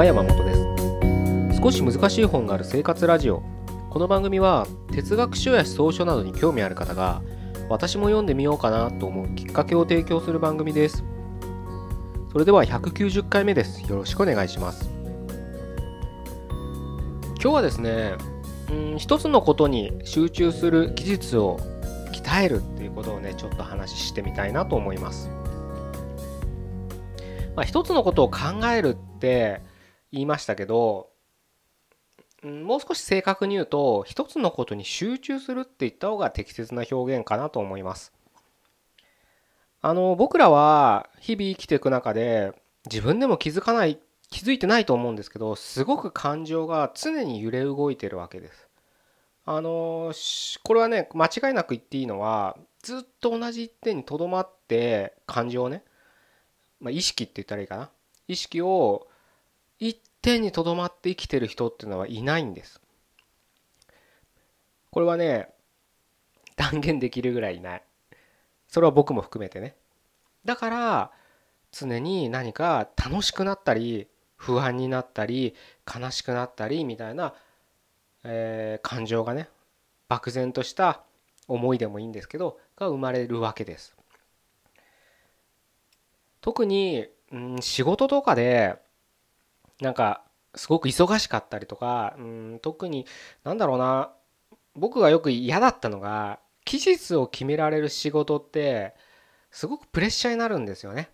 こんばんは山本です。少し難しい本がある生活ラジオ。この番組は哲学書や思想書などに興味ある方が私も読んでみようかなと思うきっかけを提供する番組です。それでは190回目です。よろしくお願いします。今日はですねうん一つのことに集中する技術を鍛えるっていうことをねちょっと話してみたいなと思います。まあ、一つのことを考えるって言いましたけど、もう少し正確に言うと、一つのことに集中するって言った方が適切な表現かなと思います。あの、僕らは日々生きていく中で、自分でも気づかない、気づいてないと思うんですけど、すごく感情が常に揺れ動いてるわけです。あの、これはね、間違いなく言っていいのは、ずっと同じ一点にとどまって感情をね、まあ、意識って言ったらいいかな意識を一点にとどまって生きてる人っていうのはいないんです。これはね断言できるぐらいいない。それは僕も含めてね。だから常に何か楽しくなったり不安になったり悲しくなったりみたいな、えー、感情がね漠然とした思いでもいいんですけどが生まれるわけです。特に、うん、仕事とかでなんかすごく忙しかったりとか、うん、特になんだろうな僕がよく嫌だったのが期日を決められる仕事ってすごくプレッシャーになるんですよね。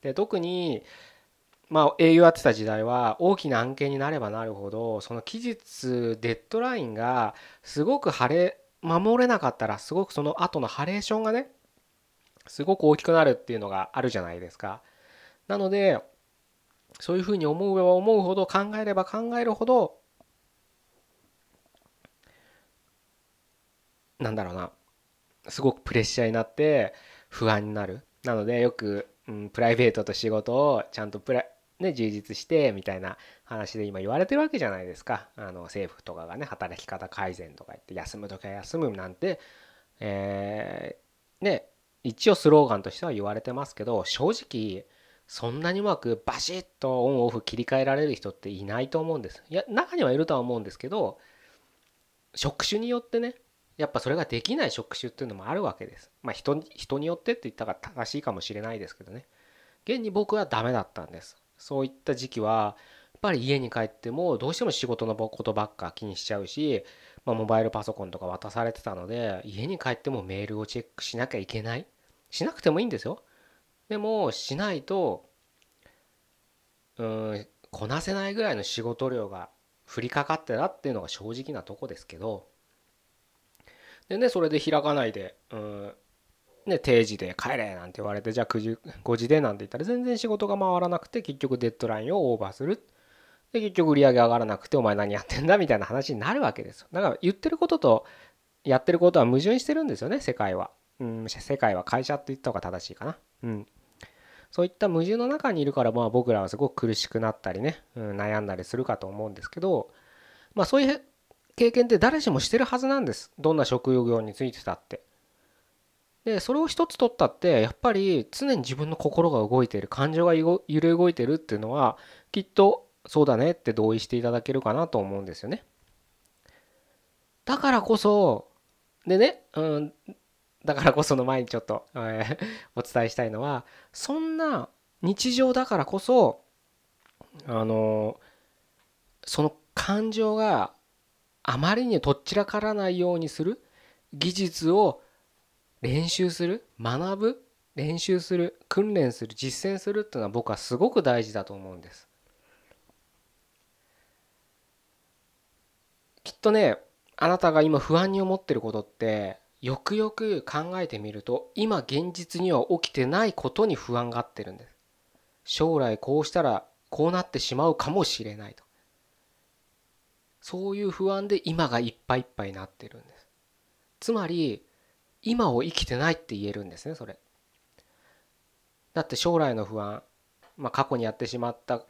で特にまあ営業やってた時代は大きな案件になればなるほどその期日デッドラインがすごく晴れ守れなかったらすごくその後のハレーションがねすごく大きくなるっていうのがあるじゃないですか。なのでそういうふうに思うば思うほど考えれば考えるほどなんだろうなすごくプレッシャーになって不安になる。なのでよく、うん、プライベートと仕事をちゃんとプラね、充実してみたいな話で今言われてるわけじゃないですかあの政府とかがね働き方改善とか言って休む時は休むなんて、えー、ね一応スローガンとしては言われてますけど正直そんなにうまくバシッとオンオフ切り替えられる人っていないと思うんです。いや中にはいるとは思うんですけど職種によってねやっぱそれができない職種っていうのもあるわけです。まあ人人によってって言ったら正しいかもしれないですけどね。現に僕はダメだったんです。そういった時期はやっぱり家に帰ってもどうしても仕事のことばっか気にしちゃうしまあ、モバイルパソコンとか渡されてたので家に帰ってもメールをチェックしなきゃいけないしなくてもいいんですよでもしないとうんこなせないぐらいの仕事量が降りかかってたっていうのが正直なとこですけどでねそれで開かないでうんね定時で帰れなんて言われてじゃあ9時5時でなんて言ったら全然仕事が回らなくて結局デッドラインをオーバーするで結局売り上げ上がらなくてお前何やってんだみたいな話になるわけですよだから言ってることとやってることは矛盾してるんですよね世界は。うん、世界は会社って言った方が正しいかな。うん。そういった矛盾の中にいるからまあ僕らはすごく苦しくなったりね、うん、悩んだりするかと思うんですけどまあそういう経験って誰しもしてるはずなんです。どんな職業についてたって。でそれを一つ取ったってやっぱり常に自分の心が動いている感情が揺れ動いてるっていうのはきっとそうだねって同意していただけるかなと思うんですよね。だからこそ、でね、うん、だからこその前にちょっと、えー、お伝えしたいのは、そんな日常だからこそ、あのその感情があまりにとっちらからないようにする技術を練習する学ぶ練習する訓練する実践するっていうのは僕はすごく大事だと思うんです。きっとねあなたが今不安に思ってることってよくよく考えてみると今現実には起きてないことに不安があってるんです。将来こうしたらこうなってしまうかもしれないと。そういう不安で今がいっぱいいっぱいになってるんです。つまり今を生きてないって言えるんですねそれ。だって将来の不安まあ過去にやってしまった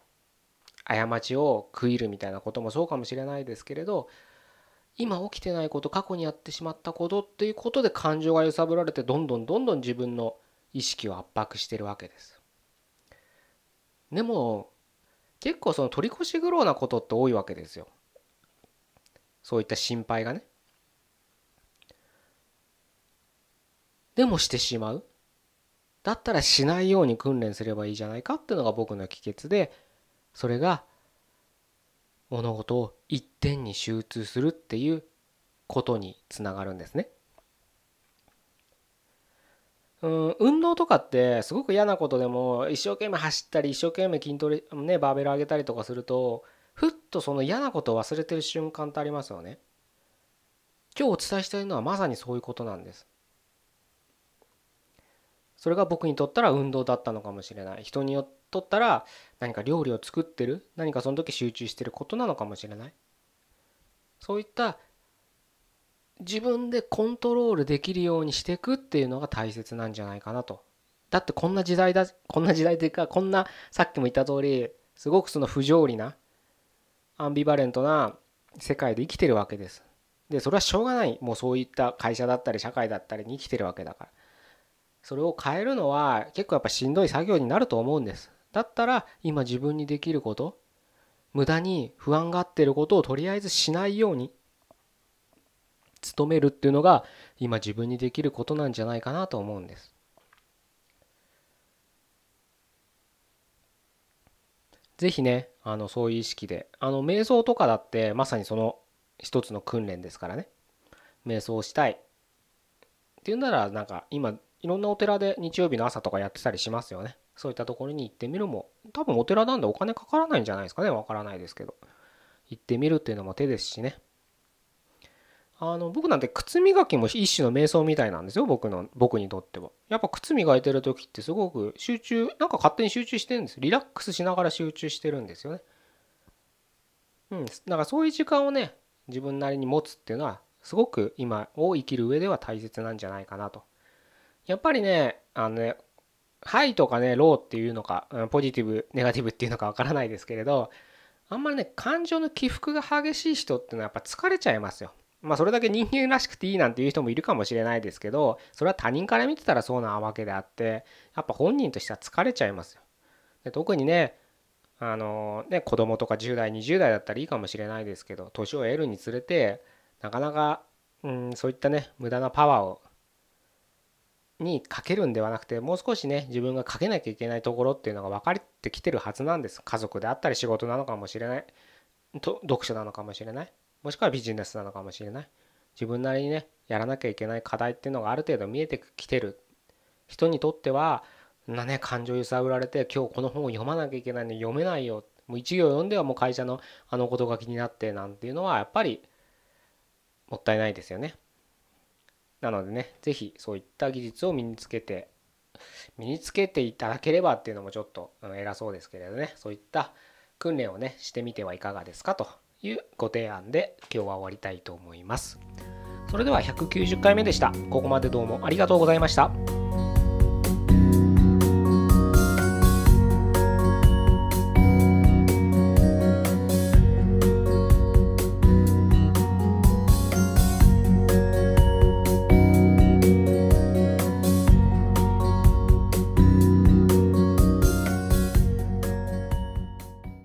過ちを悔いるみたいなこともそうかもしれないですけれど今起きてないこと過去にやってしまったことっていうことで感情が揺さぶられてどんどんどんどん自分の意識を圧迫してるわけです。でも結構その取り越し苦労なことって多いわけですよ。そういった心配がね。でもしてしまう。だったらしないように訓練すればいいじゃないかっていうのが僕の帰結でそれが物事を一点に集中するっていうことにつながるんですね。うん運動とかってすごく嫌なことでも一生懸命走ったり一生懸命筋トレねバーベル上げたりとかするとふっとその嫌なことを忘れてる瞬間ってありますよね。今日お伝えしたいのはまさにそういうことなんです。それが僕にとったら運動だったのかもしれない人によっとったら何か料理を作ってる何かその時集中してることなのかもしれない。そういった自分でコントロールできるようにしていくっていうのが大切なんじゃないかなと。だってこんな時代だこんな時代というかこんなさっきも言った通りすごくその不条理なアンビバレントな世界で生きてるわけです。でそれはしょうがない。もうそういった会社だったり社会だったりに生きてるわけだから。それを変えるのは結構やっぱしんどい作業になると思うんです。だったら今自分にできること無駄に不安がってることをとりあえずしないように努めるっていうのが今自分にできることなんじゃないかなと思うんです。ぜひねあのそういう意識であの瞑想とかだってまさにその一つの訓練ですからね瞑想したいっていうならなんか今いろんなお寺で日曜日の朝とかやってたりしますよね。そういったところに行ってみるも、多分お寺なんでお金かからないんじゃないですかね。わからないですけど。行ってみるっていうのも手ですしね。あの、僕なんて靴磨きも一種の瞑想みたいなんですよ。僕の、僕にとっては。やっぱ靴磨いてる時ってすごく集中、なんか勝手に集中してるんです。リラックスしながら集中してるんですよね。うん。だからそういう時間をね、自分なりに持つっていうのは、すごく今を生きる上では大切なんじゃないかなとやっぱりね、あのね、ハイとかね、ローっていうのか、ポジティブ、ネガティブっていうのかわからないですけれど、あんまりね、感情の起伏が激しい人ってのはやっぱ疲れちゃいますよ。まあそれだけ人間らしくていいなんていう人もいるかもしれないですけど、それは他人から見てたらそうなわけであって、やっぱ本人としては疲れちゃいますよ。で特にね、あのね、子供とか10代、20代だったらいいかもしれないですけど、年を得るにつれて、なかなか、うん、そういったね、無駄なパワーをにかけるんではなくてもう少しね自分がかけなきゃいけないところっていうのが分かってきてるはずなんです。家族であったり仕事なのかもしれない。と読書なのかもしれない。もしくはビジネスなのかもしれない。自分なりにねやらなきゃいけない課題っていうのがある程度見えてきてる。人にとってはなね感情揺さぶられて今日この本を読まなきゃいけないのに読めないよ。もう一行読んではもう会社のあのことが気になってなんていうのはやっぱりもったいないですよね。なのでね、ぜひそういった技術を身につけて、身につけていただければっていうのもちょっと偉そうですけれどね、そういった訓練をね、してみてはいかがですかというご提案で今日は終わりたいと思います。それでは190回目でした。ここまでどうもありがとうございました。